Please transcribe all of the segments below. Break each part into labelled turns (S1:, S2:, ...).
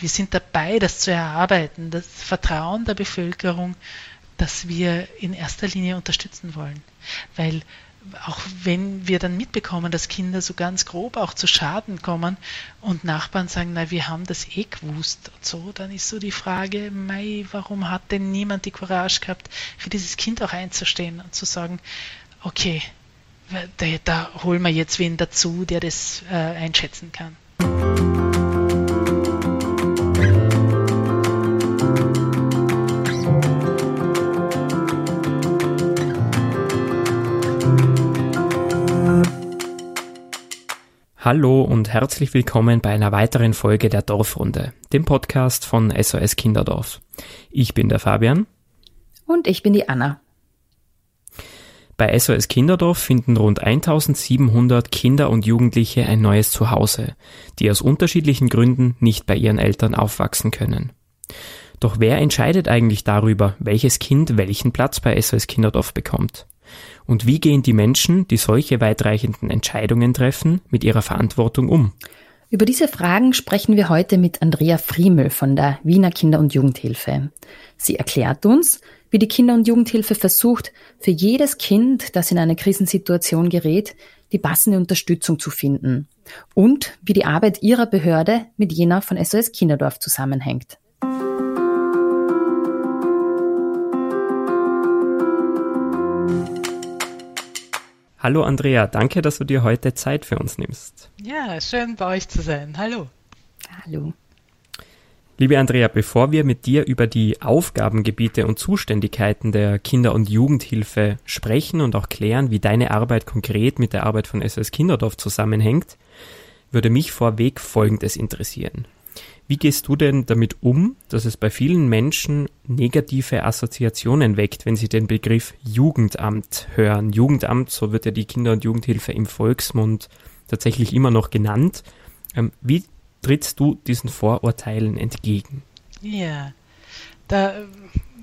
S1: Wir sind dabei, das zu erarbeiten, das Vertrauen der Bevölkerung, das wir in erster Linie unterstützen wollen. Weil auch wenn wir dann mitbekommen, dass Kinder so ganz grob auch zu Schaden kommen und Nachbarn sagen, na, wir haben das eh gewusst und so, dann ist so die Frage, mei, warum hat denn niemand die Courage gehabt, für dieses Kind auch einzustehen und zu sagen, okay, da, da holen wir jetzt wen dazu, der das äh, einschätzen kann.
S2: Hallo und herzlich willkommen bei einer weiteren Folge der Dorfrunde, dem Podcast von SOS Kinderdorf. Ich bin der Fabian.
S3: Und ich bin die Anna.
S2: Bei SOS Kinderdorf finden rund 1700 Kinder und Jugendliche ein neues Zuhause, die aus unterschiedlichen Gründen nicht bei ihren Eltern aufwachsen können. Doch wer entscheidet eigentlich darüber, welches Kind welchen Platz bei SOS Kinderdorf bekommt? Und wie gehen die Menschen, die solche weitreichenden Entscheidungen treffen, mit ihrer Verantwortung um?
S3: Über diese Fragen sprechen wir heute mit Andrea Friemel von der Wiener Kinder- und Jugendhilfe. Sie erklärt uns, wie die Kinder- und Jugendhilfe versucht, für jedes Kind, das in eine Krisensituation gerät, die passende Unterstützung zu finden und wie die Arbeit ihrer Behörde mit jener von SOS Kinderdorf zusammenhängt.
S2: Hallo Andrea, danke, dass du dir heute Zeit für uns nimmst.
S1: Ja, schön bei euch zu sein. Hallo.
S3: Hallo.
S2: Liebe Andrea, bevor wir mit dir über die Aufgabengebiete und Zuständigkeiten der Kinder- und Jugendhilfe sprechen und auch klären, wie deine Arbeit konkret mit der Arbeit von SOS Kinderdorf zusammenhängt, würde mich vorweg Folgendes interessieren. Wie gehst du denn damit um, dass es bei vielen Menschen negative Assoziationen weckt, wenn sie den Begriff Jugendamt hören? Jugendamt, so wird ja die Kinder- und Jugendhilfe im Volksmund tatsächlich immer noch genannt. Ähm, wie trittst du diesen Vorurteilen entgegen?
S1: Ja, da äh,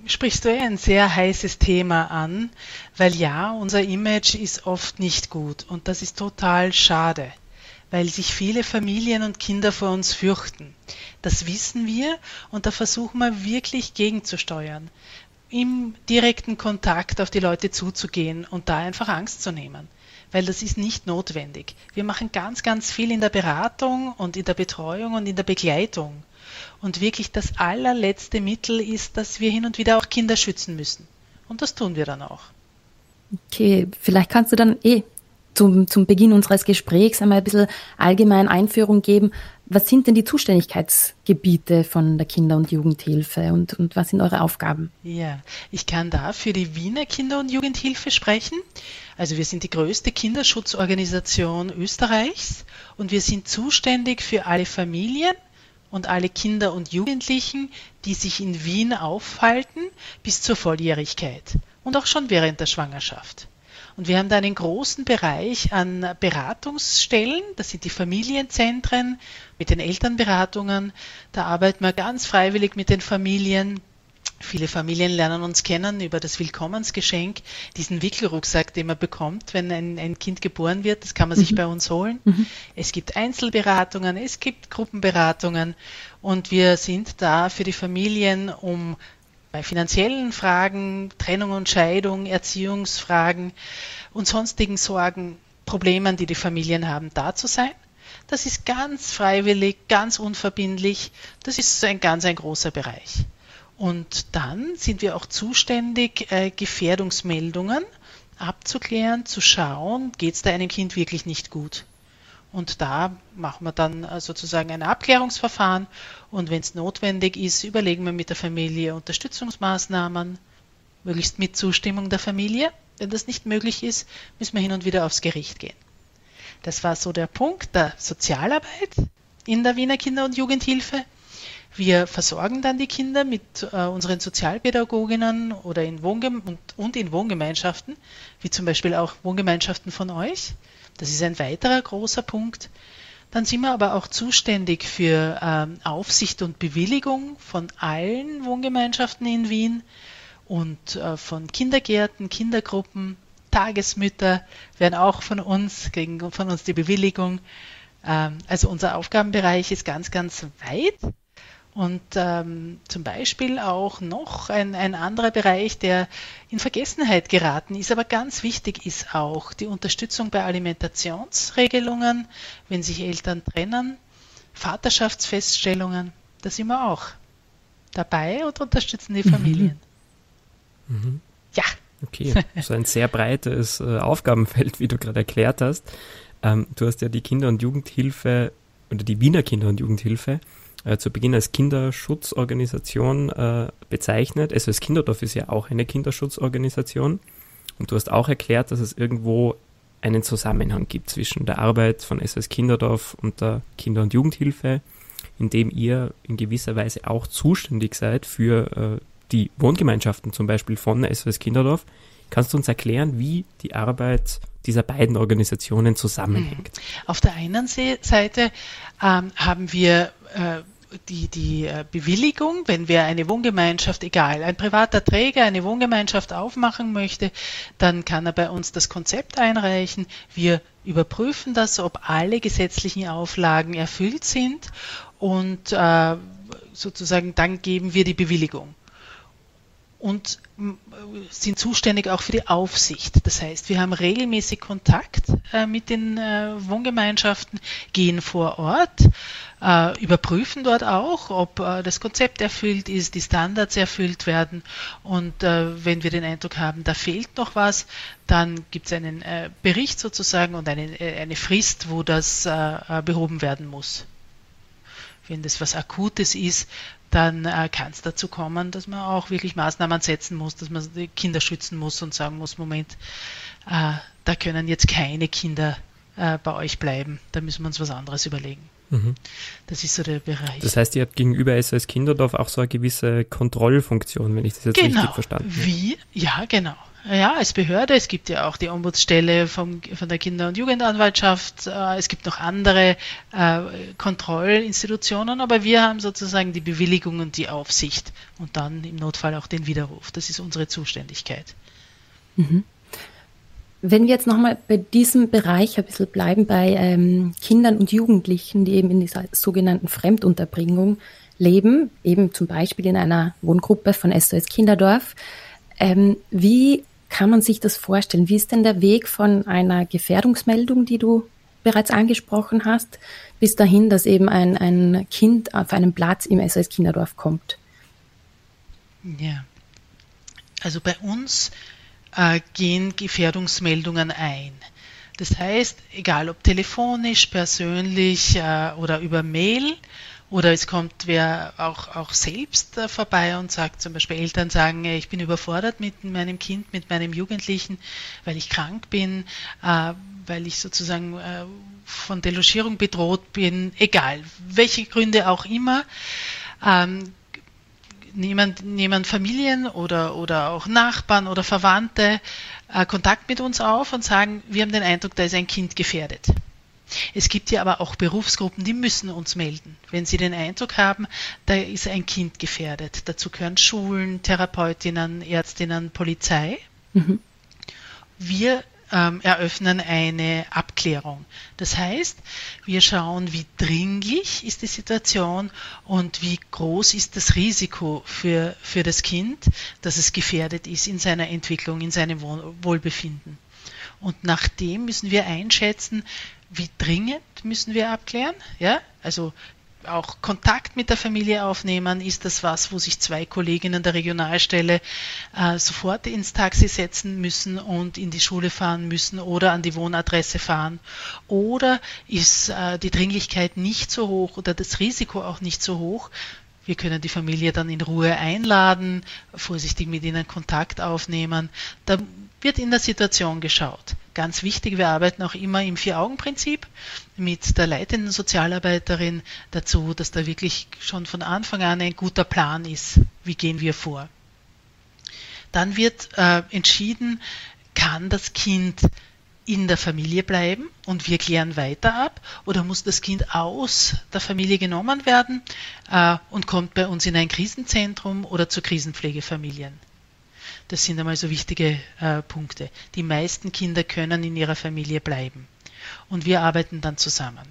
S1: sprichst du eh ein sehr heißes Thema an, weil ja, unser Image ist oft nicht gut und das ist total schade weil sich viele Familien und Kinder vor uns fürchten. Das wissen wir und da versuchen wir wirklich gegenzusteuern, im direkten Kontakt auf die Leute zuzugehen und da einfach Angst zu nehmen. Weil das ist nicht notwendig. Wir machen ganz, ganz viel in der Beratung und in der Betreuung und in der Begleitung. Und wirklich das allerletzte Mittel ist, dass wir hin und wieder auch Kinder schützen müssen. Und das tun wir dann auch.
S3: Okay, vielleicht kannst du dann eh zum, zum Beginn unseres Gesprächs einmal ein bisschen allgemein Einführung geben. Was sind denn die Zuständigkeitsgebiete von der Kinder- und Jugendhilfe und, und was sind eure Aufgaben?
S1: Ja, ich kann da für die Wiener Kinder- und Jugendhilfe sprechen. Also wir sind die größte Kinderschutzorganisation Österreichs und wir sind zuständig für alle Familien und alle Kinder und Jugendlichen, die sich in Wien aufhalten bis zur Volljährigkeit und auch schon während der Schwangerschaft. Und wir haben da einen großen Bereich an Beratungsstellen. Das sind die Familienzentren mit den Elternberatungen. Da arbeiten wir ganz freiwillig mit den Familien. Viele Familien lernen uns kennen über das Willkommensgeschenk, diesen Wickelrucksack, den man bekommt, wenn ein, ein Kind geboren wird. Das kann man mhm. sich bei uns holen. Mhm. Es gibt Einzelberatungen, es gibt Gruppenberatungen und wir sind da für die Familien, um bei finanziellen Fragen, Trennung und Scheidung, Erziehungsfragen und sonstigen Sorgen, Problemen, die die Familien haben, da zu sein. Das ist ganz freiwillig, ganz unverbindlich. Das ist ein ganz ein großer Bereich. Und dann sind wir auch zuständig, äh, Gefährdungsmeldungen abzuklären, zu schauen, geht es da einem Kind wirklich nicht gut. Und da machen wir dann äh, sozusagen ein Abklärungsverfahren und wenn es notwendig ist, überlegen wir mit der Familie Unterstützungsmaßnahmen, möglichst mit Zustimmung der Familie. Wenn das nicht möglich ist, müssen wir hin und wieder aufs Gericht gehen. Das war so der Punkt der Sozialarbeit in der Wiener Kinder- und Jugendhilfe. Wir versorgen dann die Kinder mit äh, unseren Sozialpädagoginnen oder in Wohngem und, und in Wohngemeinschaften, wie zum Beispiel auch Wohngemeinschaften von euch. Das ist ein weiterer großer Punkt. Dann sind wir aber auch zuständig für ähm, Aufsicht und Bewilligung von allen Wohngemeinschaften in Wien und äh, von Kindergärten, Kindergruppen, Tagesmütter werden auch von uns, kriegen von uns die Bewilligung. Ähm, also unser Aufgabenbereich ist ganz, ganz weit. Und ähm, zum Beispiel auch noch ein, ein anderer Bereich, der in Vergessenheit geraten ist, aber ganz wichtig ist auch die Unterstützung bei Alimentationsregelungen, wenn sich Eltern trennen, Vaterschaftsfeststellungen, da sind wir auch dabei und unterstützen die Familien.
S2: Mhm. Mhm. Ja. Okay, so ein sehr breites äh, Aufgabenfeld, wie du gerade erklärt hast. Ähm, du hast ja die Kinder- und Jugendhilfe oder die Wiener Kinder- und Jugendhilfe äh, zu Beginn als Kinderschutzorganisation äh, bezeichnet. SOS Kinderdorf ist ja auch eine Kinderschutzorganisation. Und du hast auch erklärt, dass es irgendwo einen Zusammenhang gibt zwischen der Arbeit von SOS Kinderdorf und der Kinder- und Jugendhilfe, indem ihr in gewisser Weise auch zuständig seid für äh, die Wohngemeinschaften zum Beispiel von SOS Kinderdorf. Kannst du uns erklären, wie die Arbeit dieser beiden Organisationen zusammenhängt?
S1: Auf der einen Seite ähm, haben wir äh, die, die äh, Bewilligung, wenn wir eine Wohngemeinschaft, egal, ein privater Träger eine Wohngemeinschaft aufmachen möchte, dann kann er bei uns das Konzept einreichen. Wir überprüfen das, ob alle gesetzlichen Auflagen erfüllt sind und äh, sozusagen dann geben wir die Bewilligung und sind zuständig auch für die Aufsicht. Das heißt, wir haben regelmäßig Kontakt äh, mit den äh, Wohngemeinschaften, gehen vor Ort, äh, überprüfen dort auch, ob das Konzept erfüllt ist, die Standards erfüllt werden. Und wenn wir den Eindruck haben, da fehlt noch was, dann gibt es einen Bericht sozusagen und eine, eine Frist, wo das behoben werden muss. Wenn das was Akutes ist, dann äh, kann es dazu kommen, dass man auch wirklich Maßnahmen setzen muss, dass man die Kinder schützen muss und sagen muss, Moment, äh, da können jetzt keine Kinder äh, bei euch bleiben, da müssen wir uns was anderes überlegen. Mhm. Das ist so der Bereich.
S2: Das heißt, ihr habt gegenüber SOS Kinderdorf auch so eine gewisse Kontrollfunktion, wenn ich das jetzt
S1: genau.
S2: richtig verstanden
S1: habe. Wie? Ja, genau. Ja, als Behörde, es gibt ja auch die Ombudsstelle vom, von der Kinder- und Jugendanwaltschaft, äh, es gibt noch andere äh, Kontrollinstitutionen, aber wir haben sozusagen die Bewilligung und die Aufsicht und dann im Notfall auch den Widerruf. Das ist unsere Zuständigkeit.
S3: Mhm. Wenn wir jetzt nochmal bei diesem Bereich ein bisschen bleiben, bei ähm, Kindern und Jugendlichen, die eben in dieser sogenannten Fremdunterbringung leben, eben zum Beispiel in einer Wohngruppe von SOS Kinderdorf, ähm, wie kann man sich das vorstellen? Wie ist denn der Weg von einer Gefährdungsmeldung, die du bereits angesprochen hast, bis dahin, dass eben ein, ein Kind auf einen Platz im SOS Kinderdorf kommt?
S1: Ja, also bei uns äh, gehen Gefährdungsmeldungen ein. Das heißt, egal ob telefonisch, persönlich äh, oder über Mail, oder es kommt wer auch, auch selbst äh, vorbei und sagt, zum Beispiel Eltern sagen, äh, ich bin überfordert mit meinem Kind, mit meinem Jugendlichen, weil ich krank bin, äh, weil ich sozusagen von Delogierung bedroht bin, egal, welche Gründe auch immer. Nehmen, nehmen Familien oder, oder auch Nachbarn oder Verwandte Kontakt mit uns auf und sagen, wir haben den Eindruck, da ist ein Kind gefährdet. Es gibt ja aber auch Berufsgruppen, die müssen uns melden, wenn sie den Eindruck haben, da ist ein Kind gefährdet. Dazu gehören Schulen, Therapeutinnen, Ärztinnen, Polizei. Mhm. Wir ähm, eröffnen eine Abklärung. Das heißt, wir schauen, wie dringlich ist die Situation und wie groß ist das Risiko für, für das Kind, dass es gefährdet ist in seiner Entwicklung, in seinem Wohlbefinden. Und nach dem müssen wir einschätzen, wie dringend müssen wir abklären? Ja, also auch Kontakt mit der Familie aufnehmen? Ist das was, wo sich zwei Kolleginnen der Regionalstelle äh, sofort ins Taxi setzen müssen und in die Schule fahren müssen oder an die Wohnadresse fahren? Oder ist äh, die Dringlichkeit nicht so hoch oder das Risiko auch nicht so hoch? Wir können die Familie dann in Ruhe einladen, vorsichtig mit ihnen Kontakt aufnehmen. Da wird in der Situation geschaut. Ganz wichtig, wir arbeiten auch immer im Vier-Augen-Prinzip mit der leitenden Sozialarbeiterin dazu, dass da wirklich schon von Anfang an ein guter Plan ist. Wie gehen wir vor? Dann wird äh, entschieden, kann das Kind in der Familie bleiben und wir klären weiter ab oder muss das Kind aus der Familie genommen werden äh, und kommt bei uns in ein Krisenzentrum oder zu Krisenpflegefamilien. Das sind einmal so wichtige äh, Punkte. Die meisten Kinder können in ihrer Familie bleiben. Und wir arbeiten dann zusammen.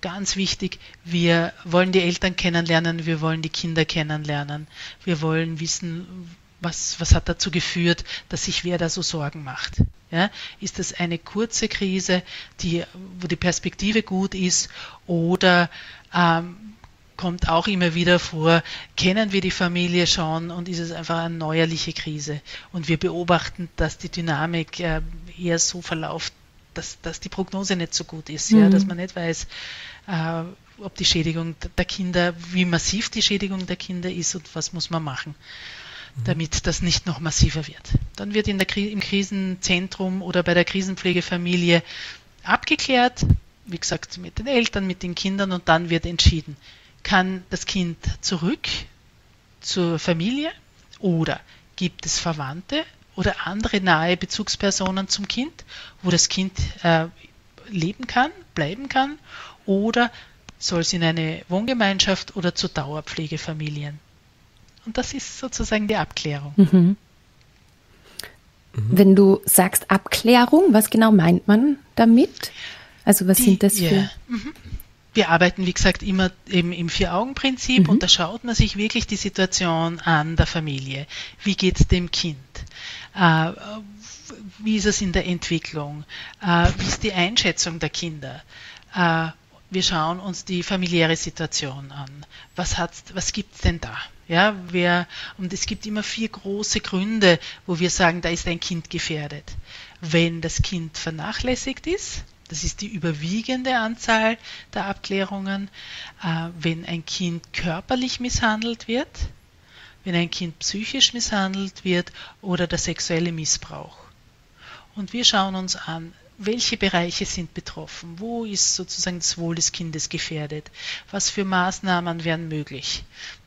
S1: ganz wichtig, wir wollen die Eltern kennenlernen, wir wollen die Kinder kennenlernen, wir wollen wissen, was, was hat dazu geführt, dass sich wer da so Sorgen macht. Ja, ist das eine kurze Krise, die, wo die Perspektive gut ist, oder ähm, kommt auch immer wieder vor, kennen wir die Familie schon und ist es einfach eine neuerliche Krise. Und wir beobachten, dass die Dynamik äh, eher so verläuft, dass, dass die Prognose nicht so gut ist, mhm. ja, dass man nicht weiß, äh, ob die Schädigung der Kinder, wie massiv die Schädigung der Kinder ist und was muss man machen, mhm. damit das nicht noch massiver wird. Dann wird in der, im Krisenzentrum oder bei der Krisenpflegefamilie abgeklärt, wie gesagt, mit den Eltern, mit den Kindern und dann wird entschieden, kann das Kind zurück zur Familie oder gibt es Verwandte oder andere nahe Bezugspersonen zum Kind, wo das Kind äh, leben kann, bleiben kann oder soll es in eine Wohngemeinschaft oder zu Dauerpflegefamilien. Und das ist sozusagen die Abklärung. Mhm.
S3: Wenn du sagst Abklärung, was genau meint man damit? Also was die, sind das für? Yeah. Mhm.
S1: Wir arbeiten, wie gesagt, immer eben im Vier-Augen-Prinzip mhm. und da schaut man sich wirklich die Situation an der Familie. Wie geht es dem Kind? Äh, wie ist es in der Entwicklung? Äh, wie ist die Einschätzung der Kinder? Äh, wir schauen uns die familiäre Situation an. Was, was gibt es denn da? Ja, wer, und es gibt immer vier große Gründe, wo wir sagen, da ist ein Kind gefährdet. Wenn das Kind vernachlässigt ist, das ist die überwiegende Anzahl der Abklärungen. Äh, wenn ein Kind körperlich misshandelt wird, wenn ein Kind psychisch misshandelt wird oder der sexuelle Missbrauch. Und wir schauen uns an, welche Bereiche sind betroffen, wo ist sozusagen das Wohl des Kindes gefährdet, was für Maßnahmen wären möglich.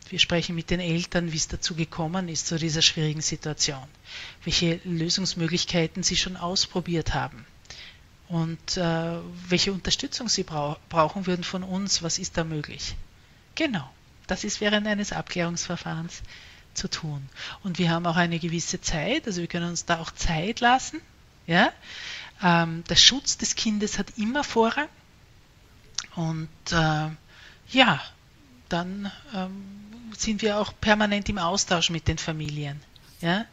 S1: Wir sprechen mit den Eltern, wie es dazu gekommen ist, zu dieser schwierigen Situation, welche Lösungsmöglichkeiten sie schon ausprobiert haben und äh, welche Unterstützung sie brau brauchen würden von uns, was ist da möglich. Genau, das ist während eines Abklärungsverfahrens zu tun. Und wir haben auch eine gewisse Zeit, also wir können uns da auch Zeit lassen. Ja? Ähm, der Schutz des Kindes hat immer Vorrang. Und äh, ja, dann ähm, sind wir auch permanent im Austausch mit den Familien. Ja?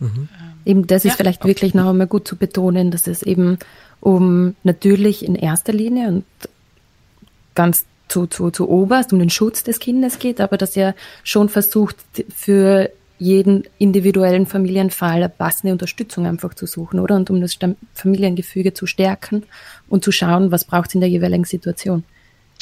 S3: Mhm. Eben, das ja. ist vielleicht wirklich noch einmal gut zu betonen, dass es eben um natürlich in erster Linie und ganz zu, zu, zu oberst um den Schutz des Kindes geht, aber dass er schon versucht, für jeden individuellen Familienfall eine passende Unterstützung einfach zu suchen, oder? Und um das Familiengefüge zu stärken und zu schauen, was braucht es in der jeweiligen Situation.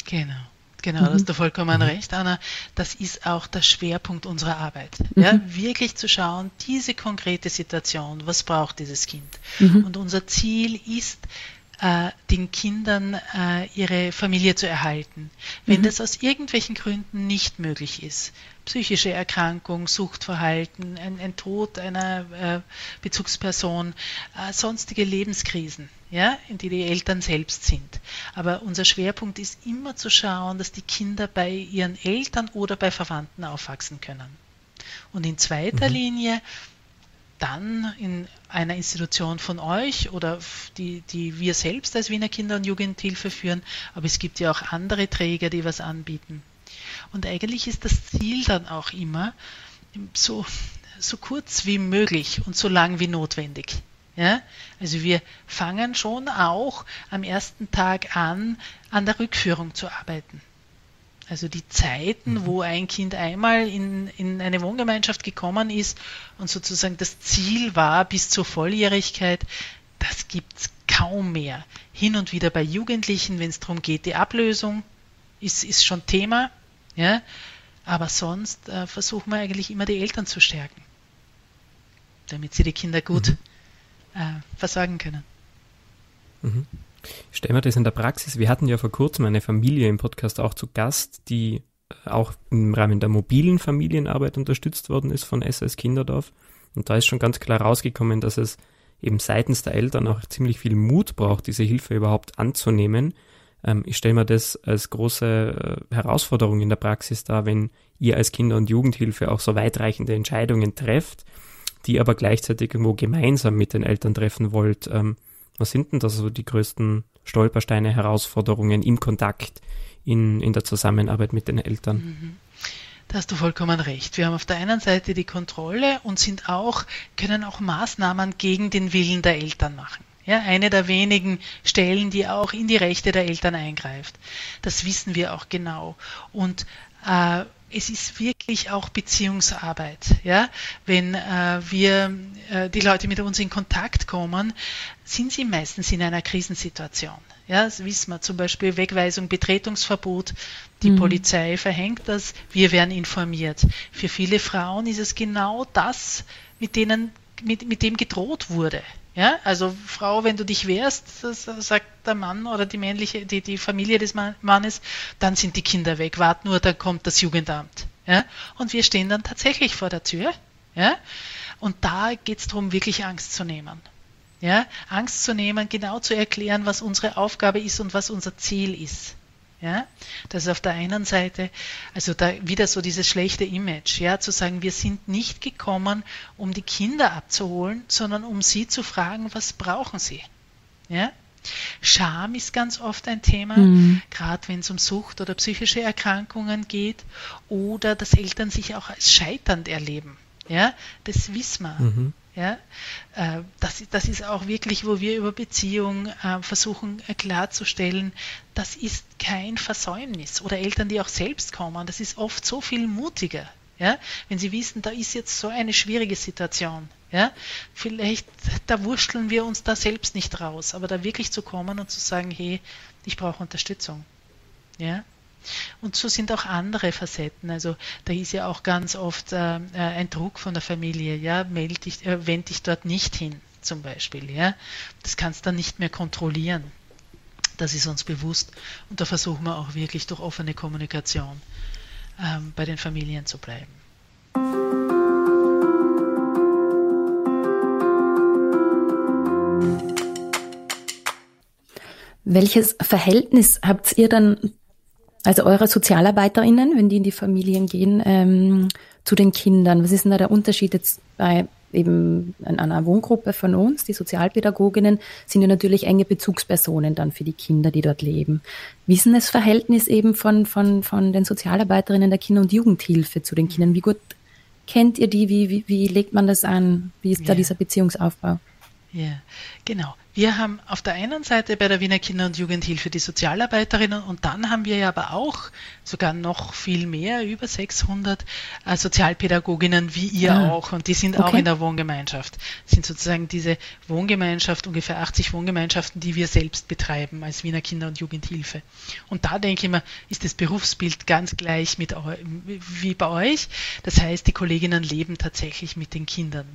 S1: Genau. Genau, mhm. da hast du vollkommen mhm. recht, Anna. Das ist auch der Schwerpunkt unserer Arbeit. Mhm. Ja, wirklich zu schauen, diese konkrete Situation, was braucht dieses Kind? Mhm. Und unser Ziel ist, äh, den Kindern äh, ihre Familie zu erhalten. Wenn mhm. das aus irgendwelchen Gründen nicht möglich ist, psychische Erkrankung, Suchtverhalten, ein, ein Tod einer äh, Bezugsperson, sonstige Lebenskrisen, ja, in die die Eltern selbst sind. Aber unser Schwerpunkt ist immer zu schauen, dass die Kinder bei ihren Eltern oder bei Verwandten aufwachsen können. Und in zweiter mhm. Linie dann in einer Institution von euch oder die, die wir selbst als Wiener Kinder- und Jugendhilfe führen, aber es gibt ja auch andere Träger, die was anbieten. Und eigentlich ist das Ziel dann auch immer so, so kurz wie möglich und so lang wie notwendig. Ja? Also wir fangen schon auch am ersten Tag an, an der Rückführung zu arbeiten. Also die Zeiten, mhm. wo ein Kind einmal in, in eine Wohngemeinschaft gekommen ist und sozusagen das Ziel war bis zur Volljährigkeit, das gibt es kaum mehr. Hin und wieder bei Jugendlichen, wenn es darum geht, die Ablösung ist, ist schon Thema. Ja? Aber sonst äh, versuchen wir eigentlich immer die Eltern zu stärken, damit sie die Kinder gut mhm. äh, versorgen können.
S2: Mhm. Stellen wir das in der Praxis. Wir hatten ja vor kurzem eine Familie im Podcast auch zu Gast, die äh, auch im Rahmen der mobilen Familienarbeit unterstützt worden ist von SS Kinderdorf. Und da ist schon ganz klar rausgekommen, dass es eben seitens der Eltern auch ziemlich viel Mut braucht, diese Hilfe überhaupt anzunehmen. Ähm, ich stelle mir das als große äh, Herausforderung in der Praxis dar, wenn ihr als Kinder- und Jugendhilfe auch so weitreichende Entscheidungen trefft, die aber gleichzeitig irgendwo gemeinsam mit den Eltern treffen wollt. Ähm, Was sind denn da so die größten Stolpersteine, Herausforderungen im Kontakt, in, in der Zusammenarbeit mit den Eltern? Mhm.
S1: Da hast du vollkommen recht. Wir haben auf der einen Seite die Kontrolle und sind auch, können auch Maßnahmen gegen den Willen der Eltern machen. Ja, eine der wenigen Stellen, die auch in die Rechte der Eltern eingreift. Das wissen wir auch genau. Und äh, es ist wirklich auch Beziehungsarbeit. Ja? Wenn äh, wir, äh, die Leute mit uns in Kontakt kommen, sind sie meistens in einer Krisensituation. Ja, das wissen wir zum Beispiel Wegweisung, Betretungsverbot. Die mhm. Polizei verhängt das. Wir werden informiert. Für viele Frauen ist es genau das, mit denen, mit, mit dem gedroht wurde. Ja, also Frau, wenn du dich wehrst, sagt der Mann oder die männliche, die, die Familie des Mannes, dann sind die Kinder weg. Wart nur, dann kommt das Jugendamt. Ja, und wir stehen dann tatsächlich vor der Tür. Ja, und da geht es darum, wirklich Angst zu nehmen. Ja, Angst zu nehmen, genau zu erklären, was unsere Aufgabe ist und was unser Ziel ist. Ja, das ist auf der einen Seite, also da wieder so dieses schlechte Image, ja, zu sagen, wir sind nicht gekommen, um die Kinder abzuholen, sondern um sie zu fragen, was brauchen sie? Ja? Scham ist ganz oft ein Thema, mhm. gerade wenn es um Sucht oder psychische Erkrankungen geht oder dass Eltern sich auch als scheiternd erleben. Ja, das wissen wir. Mhm. Ja, äh, das, das ist auch wirklich, wo wir über Beziehung äh, versuchen äh, klarzustellen, das ist kein Versäumnis. Oder Eltern, die auch selbst kommen, das ist oft so viel mutiger. Ja, wenn sie wissen, da ist jetzt so eine schwierige Situation. Ja, vielleicht, da wursteln wir uns da selbst nicht raus, aber da wirklich zu kommen und zu sagen, hey, ich brauche Unterstützung. Ja, und so sind auch andere Facetten. Also da ist ja auch ganz oft äh, äh, ein Druck von der Familie, ja, meld dich, äh, wend dich dort nicht hin, zum Beispiel. Ja. Das kannst du dann nicht mehr kontrollieren. Das ist uns bewusst. Und da versuchen wir auch wirklich durch offene Kommunikation ähm, bei den Familien zu bleiben.
S3: Welches Verhältnis habt ihr dann also eure SozialarbeiterInnen, wenn die in die Familien gehen, ähm, zu den Kindern, was ist denn da der Unterschied jetzt bei eben einer Wohngruppe von uns, die Sozialpädagoginnen, sind ja natürlich enge Bezugspersonen dann für die Kinder, die dort leben. Wie ist denn das Verhältnis eben von, von, von den Sozialarbeiterinnen der Kinder- und Jugendhilfe zu den Kindern? Wie gut kennt ihr die? Wie, wie, wie legt man das an? Wie ist ja. da dieser Beziehungsaufbau?
S1: Ja, genau. Wir haben auf der einen Seite bei der Wiener Kinder- und Jugendhilfe die Sozialarbeiterinnen und dann haben wir ja aber auch sogar noch viel mehr, über 600 äh, Sozialpädagoginnen wie ihr ah, auch und die sind okay. auch in der Wohngemeinschaft. Das sind sozusagen diese Wohngemeinschaft, ungefähr 80 Wohngemeinschaften, die wir selbst betreiben als Wiener Kinder- und Jugendhilfe. Und da denke ich mir, ist das Berufsbild ganz gleich mit wie bei euch. Das heißt, die Kolleginnen leben tatsächlich mit den Kindern.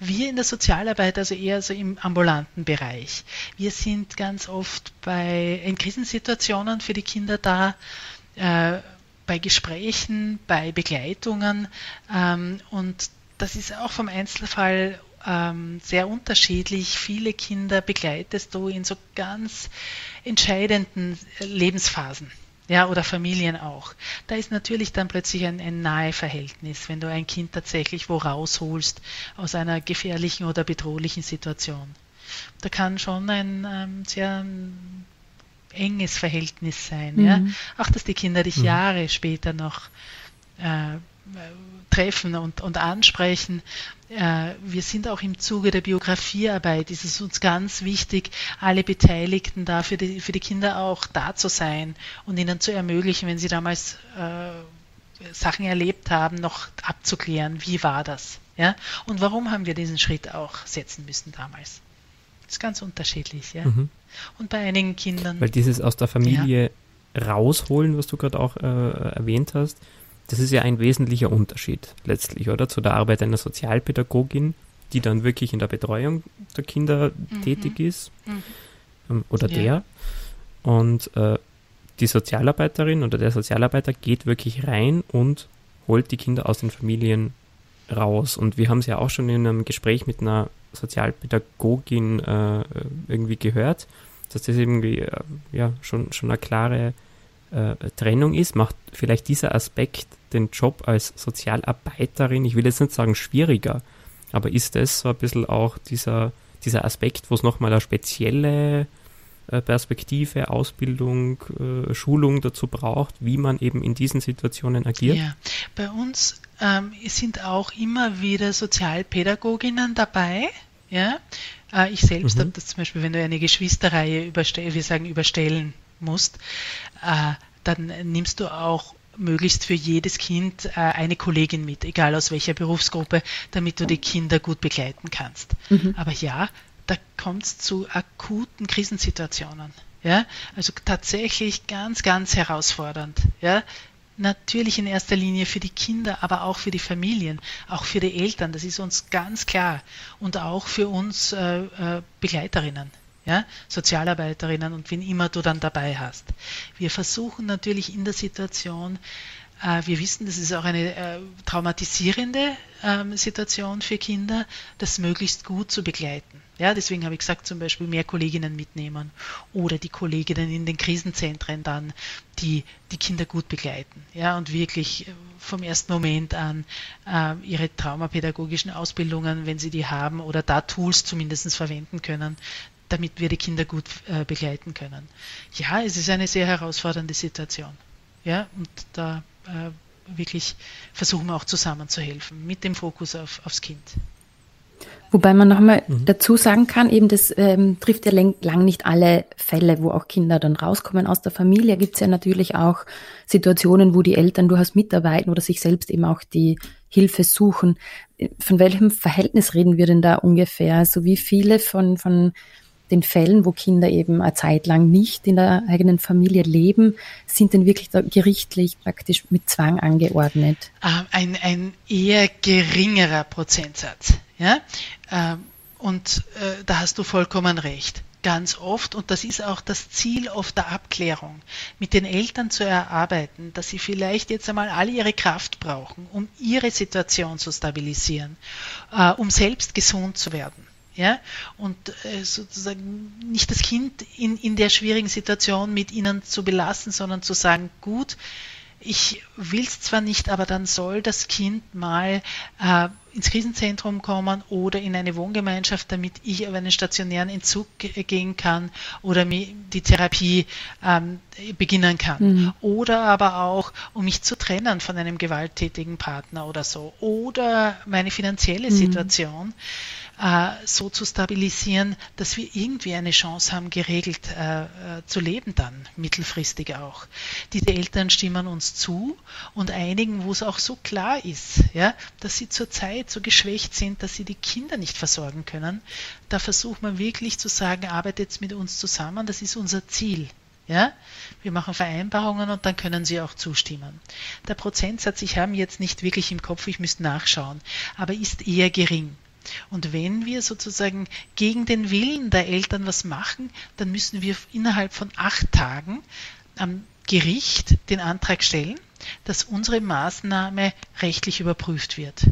S1: Wir in der Sozialarbeit, also eher so im ambulanten Bereich, Bereich. Wir sind ganz oft bei, in Krisensituationen für die Kinder da, äh, bei Gesprächen, bei Begleitungen ähm, und das ist auch vom Einzelfall ähm, sehr unterschiedlich. Viele Kinder begleitest du in so ganz entscheidenden Lebensphasen. Ja, oder Familien auch. Da ist natürlich dann plötzlich ein, ein nahe Verhältnis, wenn du ein Kind tatsächlich wo rausholst aus einer gefährlichen oder bedrohlichen Situation da kann schon ein ähm, sehr enges Verhältnis sein. Mhm. Ja? Auch dass die Kinder dich mhm. Jahre später noch äh, treffen und, und ansprechen. Äh, wir sind auch im Zuge der Biografiearbeit, ist es uns ganz wichtig, alle Beteiligten da für die, für die Kinder auch da zu sein und ihnen zu ermöglichen, wenn sie damals äh, Sachen erlebt haben, noch abzuklären, wie war das. Ja? Und warum haben wir diesen Schritt auch setzen müssen damals? Das ist ganz unterschiedlich, ja. Mhm. Und bei einigen Kindern.
S2: Weil dieses aus der Familie ja. rausholen, was du gerade auch äh, erwähnt hast, das ist ja ein wesentlicher Unterschied letztlich, oder? Zu der Arbeit einer Sozialpädagogin, die dann wirklich in der Betreuung der Kinder mhm. tätig ist. Mhm. Ähm, oder ja. der. Und äh, die Sozialarbeiterin oder der Sozialarbeiter geht wirklich rein und holt die Kinder aus den Familien raus. Und wir haben es ja auch schon in einem Gespräch mit einer Sozialpädagogin äh, irgendwie gehört, dass das irgendwie äh, ja, schon, schon eine klare äh, Trennung ist. Macht vielleicht dieser Aspekt den Job als Sozialarbeiterin, ich will jetzt nicht sagen schwieriger, aber ist das so ein bisschen auch dieser, dieser Aspekt, wo es nochmal eine spezielle äh, Perspektive, Ausbildung, äh, Schulung dazu braucht, wie man eben in diesen Situationen agiert? Ja,
S1: bei uns ähm, sind auch immer wieder Sozialpädagoginnen dabei. Ja, äh, ich selbst mhm. habe das zum Beispiel, wenn du eine Geschwisterreihe überstellen, wir sagen überstellen musst, äh, dann nimmst du auch möglichst für jedes Kind äh, eine Kollegin mit, egal aus welcher Berufsgruppe, damit du die Kinder gut begleiten kannst. Mhm. Aber ja, da kommt es zu akuten Krisensituationen. Ja, also tatsächlich ganz, ganz herausfordernd. Ja, natürlich in erster Linie für die Kinder, aber auch für die Familien, auch für die Eltern. Das ist uns ganz klar und auch für uns äh, äh, Begleiterinnen ja, Sozialarbeiterinnen und wen immer du dann dabei hast. Wir versuchen natürlich in der Situation, äh, wir wissen, das ist auch eine äh, traumatisierende ähm, Situation für Kinder, das möglichst gut zu begleiten. Ja, deswegen habe ich gesagt, zum Beispiel mehr Kolleginnen mitnehmen oder die Kolleginnen in den Krisenzentren dann, die die Kinder gut begleiten. Ja, und wirklich äh, vom ersten Moment an äh, ihre traumapädagogischen Ausbildungen, wenn sie die haben, oder da Tools zumindest verwenden können, damit wir die Kinder gut äh, begleiten können. Ja, es ist eine sehr herausfordernde Situation. Ja, und da äh, wirklich versuchen wir auch zusammen zu helfen, mit dem Fokus auf, aufs Kind.
S3: Wobei man nochmal mhm. dazu sagen kann, eben das ähm, trifft ja lang, lang, nicht alle Fälle, wo auch Kinder dann rauskommen aus der Familie. Gibt es ja natürlich auch Situationen, wo die Eltern durchaus mitarbeiten oder sich selbst eben auch die Hilfe suchen. Von welchem Verhältnis reden wir denn da ungefähr? Also wie viele von, von den Fällen, wo Kinder eben eine Zeit lang nicht in der eigenen Familie leben, sind denn wirklich gerichtlich praktisch mit Zwang angeordnet?
S1: Ähm, ein, ein eher geringerer Prozentsatz. Ja? Ähm, und äh, da hast du vollkommen recht. Ganz oft, und das ist auch das Ziel oft der Abklärung, mit den Eltern zu erarbeiten, dass sie vielleicht jetzt einmal alle ihre Kraft brauchen, um ihre Situation zu stabilisieren, äh, um selbst gesund zu werden ja, und äh, sozusagen nicht das Kind in, in der schwierigen Situation mit ihnen zu belassen, sondern zu sagen, gut, ich will es zwar nicht, aber dann soll das Kind mal äh, ins Krisenzentrum kommen oder in eine Wohngemeinschaft, damit ich auf einen stationären Entzug gehen kann oder die Therapie ähm, beginnen kann. Mhm. Oder aber auch, um mich zu trennen von einem gewalttätigen Partner oder so. Oder meine finanzielle mhm. Situation äh, so zu stabilisieren, dass wir irgendwie eine Chance haben, geregelt äh, äh, zu leben dann, mittelfristig auch. Diese Eltern stimmen uns zu und einigen, wo es auch so klar ist, ja, dass sie zurzeit so geschwächt sind, dass sie die Kinder nicht versorgen können. Da versucht man wirklich zu sagen, arbeitet mit uns zusammen, das ist unser Ziel. Ja, wir machen Vereinbarungen und dann können Sie auch zustimmen. Der Prozentsatz, ich habe jetzt nicht wirklich im Kopf, ich müsste nachschauen, aber ist eher gering. Und wenn wir sozusagen gegen den Willen der Eltern was machen, dann müssen wir innerhalb von acht Tagen am Gericht den Antrag stellen, dass unsere Maßnahme rechtlich überprüft wird.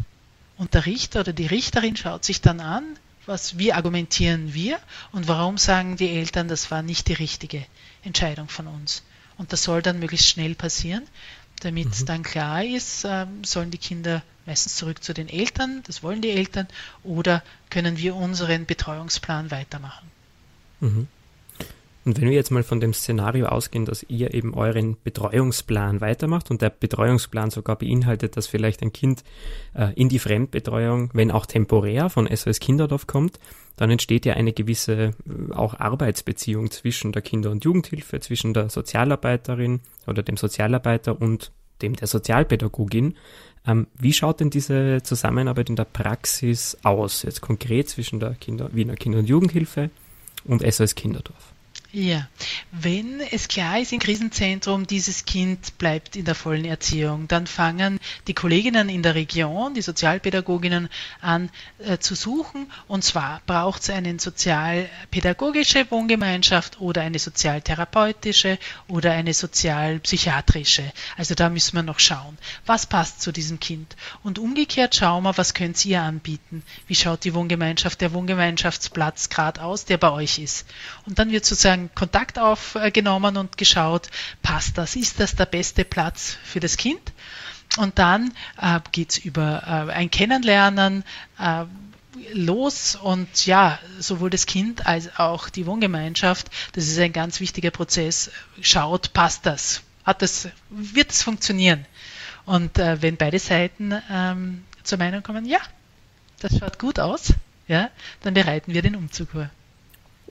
S1: Und der Richter oder die Richterin schaut sich dann an, was, wie argumentieren wir und warum sagen die Eltern, das war nicht die richtige Entscheidung von uns. Und das soll dann möglichst schnell passieren, damit mhm. dann klar ist, äh, sollen die Kinder meistens zurück zu den Eltern, das wollen die Eltern, oder können wir unseren Betreuungsplan weitermachen.
S2: Mhm. Und wenn wir jetzt mal von dem Szenario ausgehen, dass ihr eben euren Betreuungsplan weitermacht und der Betreuungsplan sogar beinhaltet, dass vielleicht ein Kind äh, in die Fremdbetreuung, wenn auch temporär, von SOS Kinderdorf kommt, dann entsteht ja eine gewisse äh, auch Arbeitsbeziehung zwischen der Kinder- und Jugendhilfe, zwischen der Sozialarbeiterin oder dem Sozialarbeiter und dem der Sozialpädagogin. Ähm, wie schaut denn diese Zusammenarbeit in der Praxis aus, jetzt konkret zwischen der Kinder, Wiener Kinder- und Jugendhilfe und SOS Kinderdorf?
S1: Ja, wenn es klar ist im Krisenzentrum, dieses Kind bleibt in der vollen Erziehung, dann fangen die Kolleginnen in der Region, die Sozialpädagoginnen an äh, zu suchen. Und zwar braucht es eine sozialpädagogische Wohngemeinschaft oder eine sozialtherapeutische oder eine sozialpsychiatrische. Also da müssen wir noch schauen, was passt zu diesem Kind. Und umgekehrt schauen wir, was könnt ihr anbieten? Wie schaut die Wohngemeinschaft, der Wohngemeinschaftsplatz gerade aus, der bei euch ist? Und dann wird sozusagen Kontakt aufgenommen und geschaut, passt das, ist das der beste Platz für das Kind? Und dann äh, geht es über äh, ein Kennenlernen, äh, los und ja, sowohl das Kind als auch die Wohngemeinschaft, das ist ein ganz wichtiger Prozess, schaut, passt das, hat das, wird es funktionieren? Und äh, wenn beide Seiten ähm, zur Meinung kommen, ja, das schaut gut aus, ja, dann bereiten wir den Umzug vor.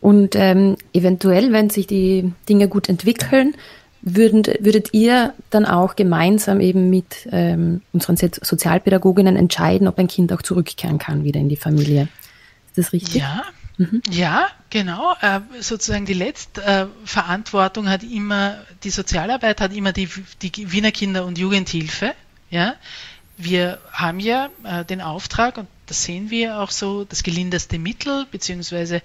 S3: Und ähm, eventuell, wenn sich die Dinge gut entwickeln, würden, würdet ihr dann auch gemeinsam eben mit ähm, unseren Sozialpädagoginnen entscheiden, ob ein Kind auch zurückkehren kann wieder in die Familie. Ist das richtig?
S1: Ja, mhm. ja, genau. Äh, sozusagen die Letztverantwortung äh, hat immer, die Sozialarbeit hat immer die, die Wiener Kinder- und Jugendhilfe. Ja, wir haben ja äh, den Auftrag, und das sehen wir auch so, das gelindeste Mittel, beziehungsweise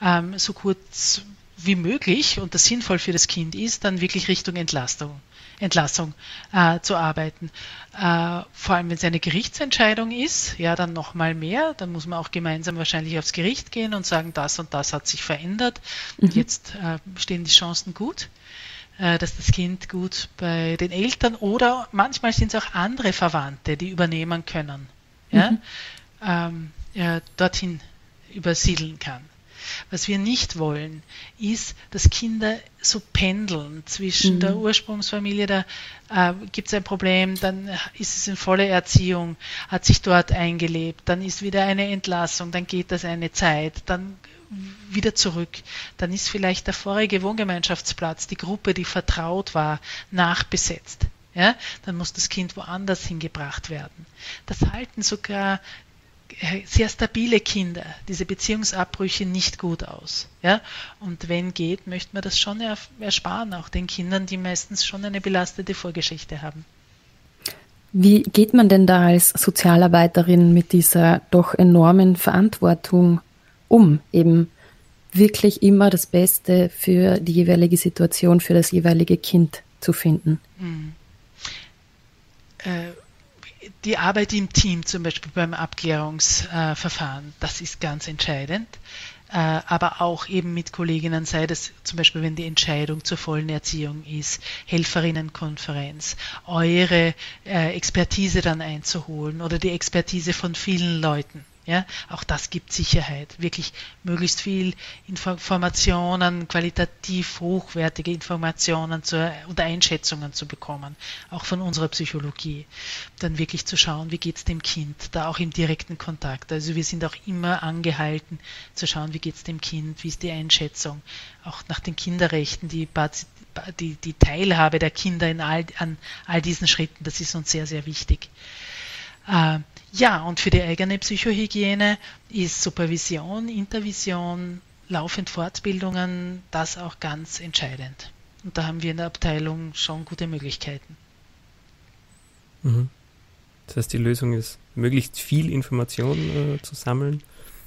S1: ähm, so kurz wie möglich und das sinnvoll für das Kind ist, dann wirklich Richtung Entlastung, Entlassung äh, zu arbeiten. Äh, vor allem, wenn es eine Gerichtsentscheidung ist, ja, dann nochmal mehr. Dann muss man auch gemeinsam wahrscheinlich aufs Gericht gehen und sagen, das und das hat sich verändert. Mhm. Jetzt äh, stehen die Chancen gut äh, dass das Kind gut bei den Eltern oder manchmal sind es auch andere Verwandte, die übernehmen können, ja, mhm. Ähm, ja, dorthin übersiedeln kann. Was wir nicht wollen, ist, dass Kinder so pendeln zwischen mhm. der Ursprungsfamilie, da äh, gibt es ein Problem, dann ist es in voller Erziehung, hat sich dort eingelebt, dann ist wieder eine Entlassung, dann geht das eine Zeit, dann wieder zurück. Dann ist vielleicht der vorige Wohngemeinschaftsplatz, die Gruppe, die vertraut war, nachbesetzt. Ja, dann muss das Kind woanders hingebracht werden. Das halten sogar sehr stabile Kinder diese Beziehungsabbrüche nicht gut aus. Ja? Und wenn geht, möchte man das schon ersparen, auch den Kindern, die meistens schon eine belastete Vorgeschichte haben.
S3: Wie geht man denn da als Sozialarbeiterin mit dieser doch enormen Verantwortung um? Eben wirklich immer das Beste für die jeweilige Situation, für das jeweilige Kind zu finden. Hm.
S1: Äh, die Arbeit im Team, zum Beispiel beim Abklärungsverfahren, das ist ganz entscheidend. Äh, aber auch eben mit Kolleginnen, sei das zum Beispiel, wenn die Entscheidung zur vollen Erziehung ist, Helferinnenkonferenz, eure äh, Expertise dann einzuholen oder die Expertise von vielen Leuten. Ja, auch das gibt Sicherheit. Wirklich möglichst viel Informationen, qualitativ hochwertige Informationen zur, und Einschätzungen zu bekommen, auch von unserer Psychologie. Dann wirklich zu schauen, wie geht es dem Kind, da auch im direkten Kontakt. Also wir sind auch immer angehalten zu schauen, wie geht es dem Kind, wie ist die Einschätzung, auch nach den Kinderrechten, die, die, die Teilhabe der Kinder in all, an all diesen Schritten, das ist uns sehr, sehr wichtig. Äh, ja, und für die eigene Psychohygiene ist Supervision, Intervision, laufend Fortbildungen, das auch ganz entscheidend. Und da haben wir in der Abteilung schon gute Möglichkeiten.
S2: Mhm. Das heißt, die Lösung ist, möglichst viel Information äh, zu sammeln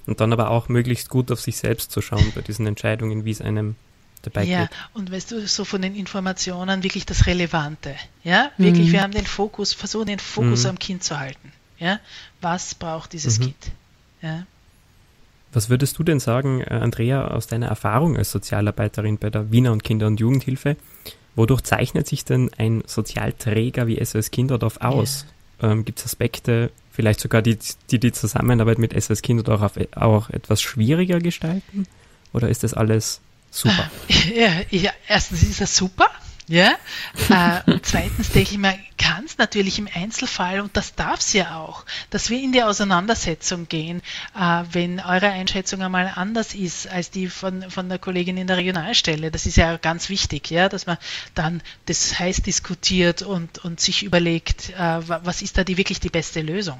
S2: und dann aber auch möglichst gut auf sich selbst zu schauen bei diesen Entscheidungen, wie es einem dabei
S1: ja,
S2: geht.
S1: Ja, und weißt du, so von den Informationen wirklich das Relevante. Ja, wirklich, mhm. wir haben den Fokus, versuchen den Fokus mhm. am Kind zu halten. Ja? Was braucht dieses mhm. Kind? Ja?
S2: Was würdest du denn sagen, äh, Andrea, aus deiner Erfahrung als Sozialarbeiterin bei der Wiener und Kinder- und Jugendhilfe? Wodurch zeichnet sich denn ein Sozialträger wie SOS Kinderdorf aus? Ja. Ähm, Gibt es Aspekte, vielleicht sogar die, die die Zusammenarbeit mit SOS Kinderdorf auch etwas schwieriger gestalten? Oder ist das alles super?
S1: Ja, ja erstens ist das super. Ja? Äh, und zweitens denke ich mir, kann es natürlich im Einzelfall, und das darf es ja auch, dass wir in die Auseinandersetzung gehen, äh, wenn eure Einschätzung einmal anders ist als die von, von der Kollegin in der Regionalstelle. Das ist ja ganz wichtig, ja, dass man dann das heiß diskutiert und, und sich überlegt, äh, was ist da die wirklich die beste Lösung.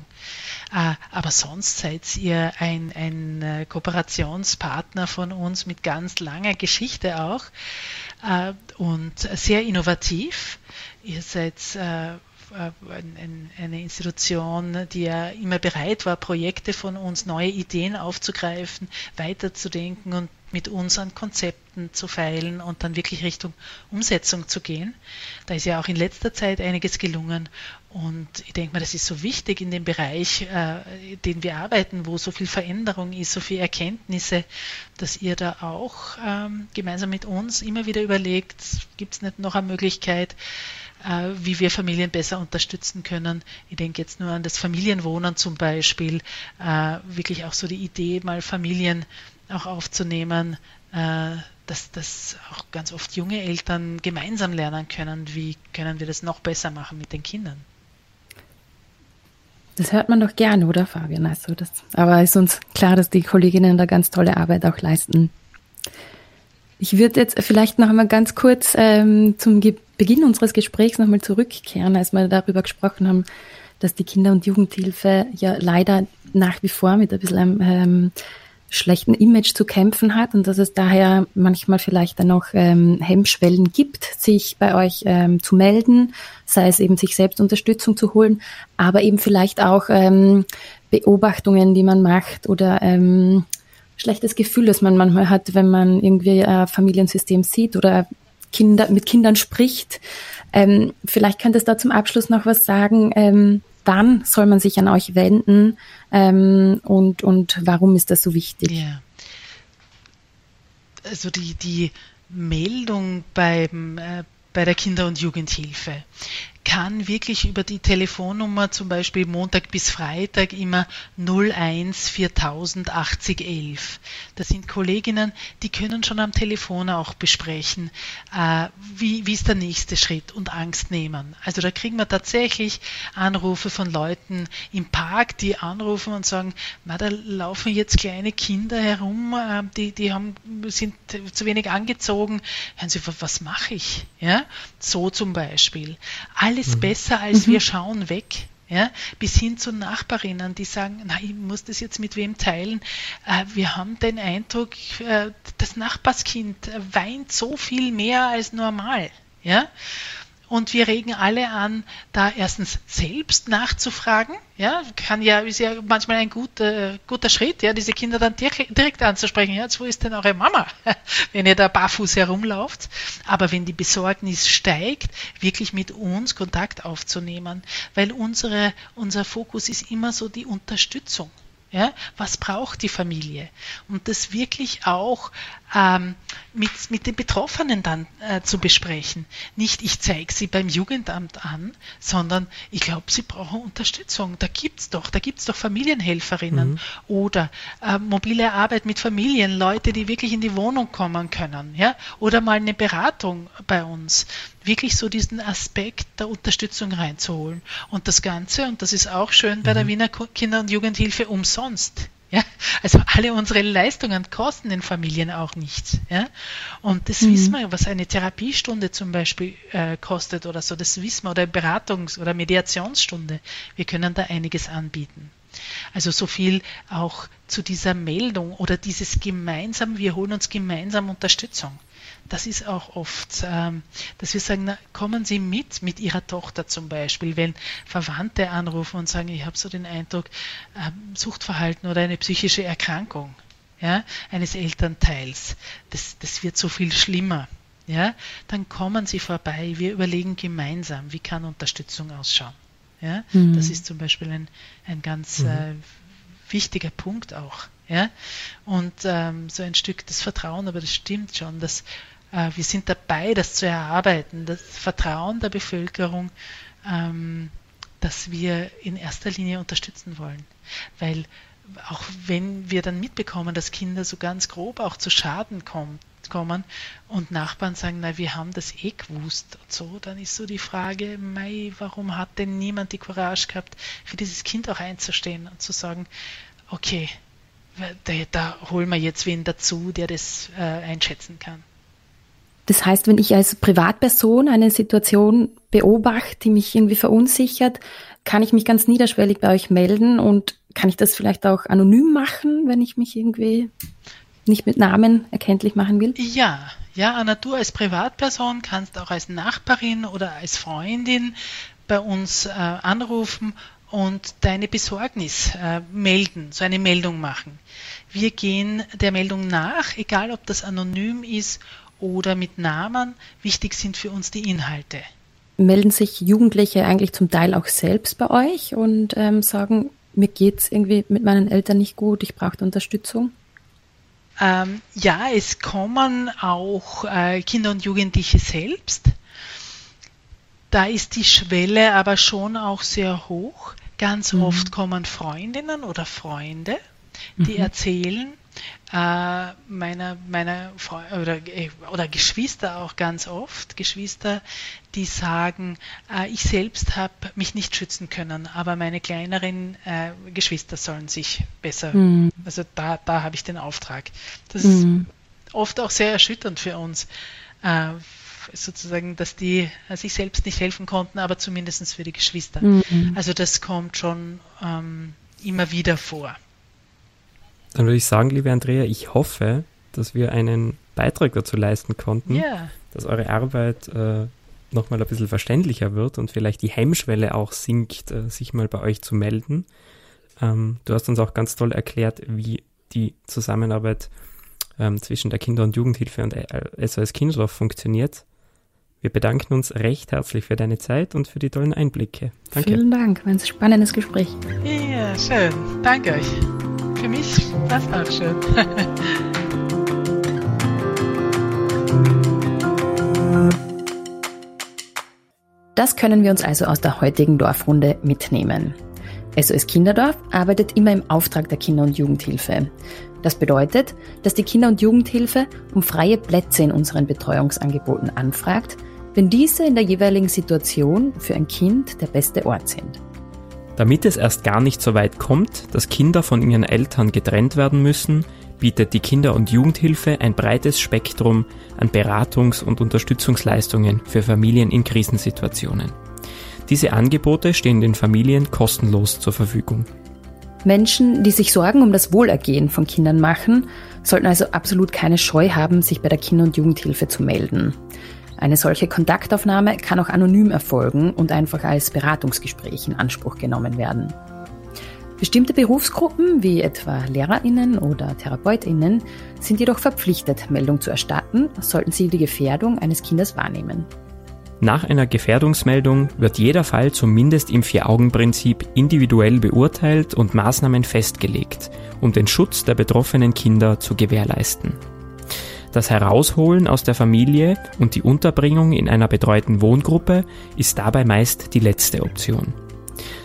S1: Äh, aber sonst seid ihr ein, ein äh, Kooperationspartner von uns mit ganz langer Geschichte auch äh, und sehr innovativ. Ihr seid eine Institution, die ja immer bereit war, Projekte von uns, neue Ideen aufzugreifen, weiterzudenken und mit uns an Konzepten zu feilen und dann wirklich Richtung Umsetzung zu gehen. Da ist ja auch in letzter Zeit einiges gelungen und ich denke mal, das ist so wichtig in dem Bereich, äh, den wir arbeiten, wo so viel Veränderung ist, so viele Erkenntnisse, dass ihr da auch ähm, gemeinsam mit uns immer wieder überlegt, gibt es nicht noch eine Möglichkeit, äh, wie wir Familien besser unterstützen können. Ich denke jetzt nur an das Familienwohnen zum Beispiel, äh, wirklich auch so die Idee, mal Familien auch aufzunehmen, äh, dass, dass auch ganz oft junge Eltern gemeinsam lernen können, wie können wir das noch besser machen mit den Kindern.
S3: Das hört man doch gerne, oder Fabian? Also das, aber ist uns klar, dass die Kolleginnen da ganz tolle Arbeit auch leisten. Ich würde jetzt vielleicht noch einmal ganz kurz ähm, zum Ge Beginn unseres Gesprächs nochmal zurückkehren, als wir darüber gesprochen haben, dass die Kinder- und Jugendhilfe ja leider nach wie vor mit ein bisschen ähm, schlechten Image zu kämpfen hat und dass es daher manchmal vielleicht dann noch ähm, Hemmschwellen gibt, sich bei euch ähm, zu melden, sei es eben sich selbst Unterstützung zu holen, aber eben vielleicht auch ähm, Beobachtungen, die man macht oder ähm, schlechtes Gefühl, das man manchmal hat, wenn man irgendwie ein Familiensystem sieht oder Kinder, mit Kindern spricht. Ähm, vielleicht könnt ihr da zum Abschluss noch was sagen. Ähm, wann soll man sich an euch wenden ähm, und, und warum ist das so wichtig? Ja.
S1: Also die, die Meldung beim, äh, bei der Kinder- und Jugendhilfe kann wirklich über die Telefonnummer zum Beispiel Montag bis Freitag immer 01 4000 80 11. Das sind Kolleginnen, die können schon am Telefon auch besprechen, äh, wie, wie ist der nächste Schritt und Angst nehmen. Also da kriegen wir tatsächlich Anrufe von Leuten im Park, die anrufen und sagen, na, da laufen jetzt kleine Kinder herum, äh, die, die haben, sind zu wenig angezogen. Hören Sie, was mache ich? Ja, so zum Beispiel. All alles mhm. besser, als mhm. wir schauen weg. Ja, bis hin zu Nachbarinnen, die sagen, na, ich muss das jetzt mit wem teilen. Äh, wir haben den Eindruck, äh, das Nachbarskind weint so viel mehr als normal. Ja? Und wir regen alle an, da erstens selbst nachzufragen. Ja, kann ja, ist ja manchmal ein guter, guter Schritt, ja, diese Kinder dann direkt, anzusprechen. Ja, wo ist denn eure Mama, wenn ihr da barfuß herumlauft? Aber wenn die Besorgnis steigt, wirklich mit uns Kontakt aufzunehmen, weil unsere, unser Fokus ist immer so die Unterstützung. Ja, was braucht die Familie? Und das wirklich auch ähm, mit, mit den Betroffenen dann äh, zu besprechen. Nicht, ich zeige sie beim Jugendamt an, sondern ich glaube, sie brauchen Unterstützung. Da gibt es doch, da gibt es doch Familienhelferinnen mhm. oder äh, mobile Arbeit mit Familien, Leute, die wirklich in die Wohnung kommen können, ja, oder mal eine Beratung bei uns. Wirklich so diesen Aspekt der Unterstützung reinzuholen. Und das Ganze, und das ist auch schön bei mhm. der Wiener Kinder- und Jugendhilfe, umsonst. Ja, also alle unsere Leistungen kosten den Familien auch nichts. Ja? Und das mhm. wissen wir, was eine Therapiestunde zum Beispiel äh, kostet oder so, das wissen wir, oder Beratungs- oder Mediationsstunde. Wir können da einiges anbieten. Also so viel auch zu dieser Meldung oder dieses gemeinsam, wir holen uns gemeinsam Unterstützung das ist auch oft, ähm, dass wir sagen, na, kommen Sie mit, mit Ihrer Tochter zum Beispiel, wenn Verwandte anrufen und sagen, ich habe so den Eindruck, ähm, Suchtverhalten oder eine psychische Erkrankung ja, eines Elternteils, das, das wird so viel schlimmer. Ja, dann kommen Sie vorbei, wir überlegen gemeinsam, wie kann Unterstützung ausschauen. Ja, mhm. Das ist zum Beispiel ein, ein ganz mhm. äh, wichtiger Punkt auch. Ja? Und ähm, so ein Stück das Vertrauen, aber das stimmt schon, dass wir sind dabei, das zu erarbeiten, das Vertrauen der Bevölkerung, ähm, dass wir in erster Linie unterstützen wollen. Weil auch wenn wir dann mitbekommen, dass Kinder so ganz grob auch zu Schaden kommen und Nachbarn sagen, na, wir haben das eh gewusst und so, dann ist so die Frage, mei, warum hat denn niemand die Courage gehabt, für dieses Kind auch einzustehen und zu sagen, okay, da, da holen wir jetzt wen dazu, der das äh, einschätzen kann.
S3: Das heißt, wenn ich als Privatperson eine Situation beobachte, die mich irgendwie verunsichert, kann ich mich ganz niederschwellig bei euch melden und kann ich das vielleicht auch anonym machen, wenn ich mich irgendwie nicht mit Namen erkenntlich machen will?
S1: Ja, ja, Anna, du als Privatperson kannst auch als Nachbarin oder als Freundin bei uns äh, anrufen und deine Besorgnis äh, melden, so eine Meldung machen. Wir gehen der Meldung nach, egal ob das anonym ist oder mit Namen. Wichtig sind für uns die Inhalte.
S3: Melden sich Jugendliche eigentlich zum Teil auch selbst bei euch und ähm, sagen, mir geht es irgendwie mit meinen Eltern nicht gut, ich brauche Unterstützung?
S1: Ähm, ja, es kommen auch äh, Kinder und Jugendliche selbst. da ist die Schwelle aber schon auch sehr hoch. Ganz mhm. oft kommen Freundinnen oder Freunde, die mhm. erzählen, äh, meiner, meiner oder, äh, oder Geschwister auch ganz oft, Geschwister, die sagen, äh, ich selbst habe mich nicht schützen können, aber meine kleineren äh, Geschwister sollen sich besser, mhm. also da, da habe ich den Auftrag. Das mhm. ist oft auch sehr erschütternd für uns, äh, sozusagen, dass die sich selbst nicht helfen konnten, aber zumindest für die Geschwister. Mhm. Also das kommt schon ähm, immer wieder vor.
S2: Dann würde ich sagen, liebe Andrea, ich hoffe, dass wir einen Beitrag dazu leisten konnten, yeah. dass eure Arbeit äh, nochmal ein bisschen verständlicher wird und vielleicht die Hemmschwelle auch sinkt, äh, sich mal bei euch zu melden. Ähm, du hast uns auch ganz toll erklärt, wie die Zusammenarbeit ähm, zwischen der Kinder- und Jugendhilfe und SOS Kinderdorf funktioniert. Wir bedanken uns recht herzlich für deine Zeit und für die tollen Einblicke.
S3: Danke. Vielen Dank, war ein spannendes Gespräch.
S1: Ja, schön. Danke euch. Für mich es auch schön.
S3: Das können wir uns also aus der heutigen Dorfrunde mitnehmen. SOS Kinderdorf arbeitet immer im Auftrag der Kinder- und Jugendhilfe. Das bedeutet, dass die Kinder- und Jugendhilfe um freie Plätze in unseren Betreuungsangeboten anfragt, wenn diese in der jeweiligen Situation für ein Kind der beste Ort sind.
S2: Damit es erst gar nicht so weit kommt, dass Kinder von ihren Eltern getrennt werden müssen, bietet die Kinder- und Jugendhilfe ein breites Spektrum an Beratungs- und Unterstützungsleistungen für Familien in Krisensituationen. Diese Angebote stehen den Familien kostenlos zur Verfügung.
S3: Menschen, die sich Sorgen um das Wohlergehen von Kindern machen, sollten also absolut keine Scheu haben, sich bei der Kinder- und Jugendhilfe zu melden. Eine solche Kontaktaufnahme kann auch anonym erfolgen und einfach als Beratungsgespräch in Anspruch genommen werden. Bestimmte Berufsgruppen wie etwa Lehrerinnen oder Therapeutinnen sind jedoch verpflichtet, Meldung zu erstatten, sollten sie die Gefährdung eines Kindes wahrnehmen.
S2: Nach einer Gefährdungsmeldung wird jeder Fall zumindest im Vier-Augen-Prinzip individuell beurteilt und Maßnahmen festgelegt, um den Schutz der betroffenen Kinder zu gewährleisten. Das Herausholen aus der Familie und die Unterbringung in einer betreuten Wohngruppe ist dabei meist die letzte Option.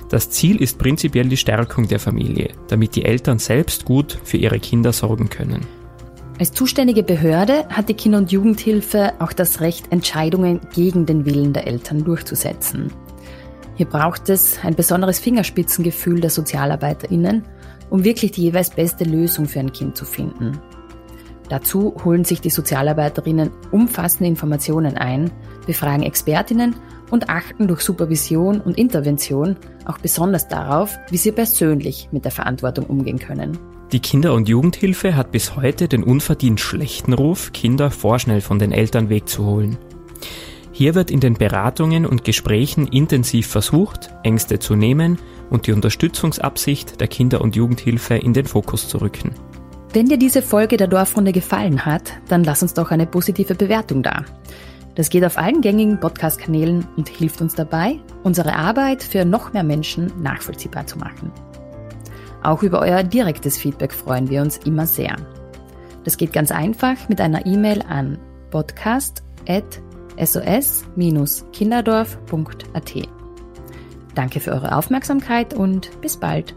S2: Das Ziel ist prinzipiell die Stärkung der Familie, damit die Eltern selbst gut für ihre Kinder sorgen können.
S3: Als zuständige Behörde hat die Kinder- und Jugendhilfe auch das Recht, Entscheidungen gegen den Willen der Eltern durchzusetzen. Hier braucht es ein besonderes Fingerspitzengefühl der Sozialarbeiterinnen, um wirklich die jeweils beste Lösung für ein Kind zu finden. Dazu holen sich die Sozialarbeiterinnen umfassende Informationen ein, befragen Expertinnen und achten durch Supervision und Intervention auch besonders darauf, wie sie persönlich mit der Verantwortung umgehen können.
S2: Die Kinder- und Jugendhilfe hat bis heute den unverdient schlechten Ruf, Kinder vorschnell von den Eltern wegzuholen. Hier wird in den Beratungen und Gesprächen intensiv versucht, Ängste zu nehmen und die Unterstützungsabsicht der Kinder- und Jugendhilfe in den Fokus zu rücken.
S3: Wenn dir diese Folge der Dorfrunde gefallen hat, dann lass uns doch eine positive Bewertung da. Das geht auf allen gängigen Podcast-Kanälen und hilft uns dabei, unsere Arbeit für noch mehr Menschen nachvollziehbar zu machen. Auch über euer direktes Feedback freuen wir uns immer sehr. Das geht ganz einfach mit einer E-Mail an podcast.sos-kinderdorf.at. Danke für eure Aufmerksamkeit und bis bald.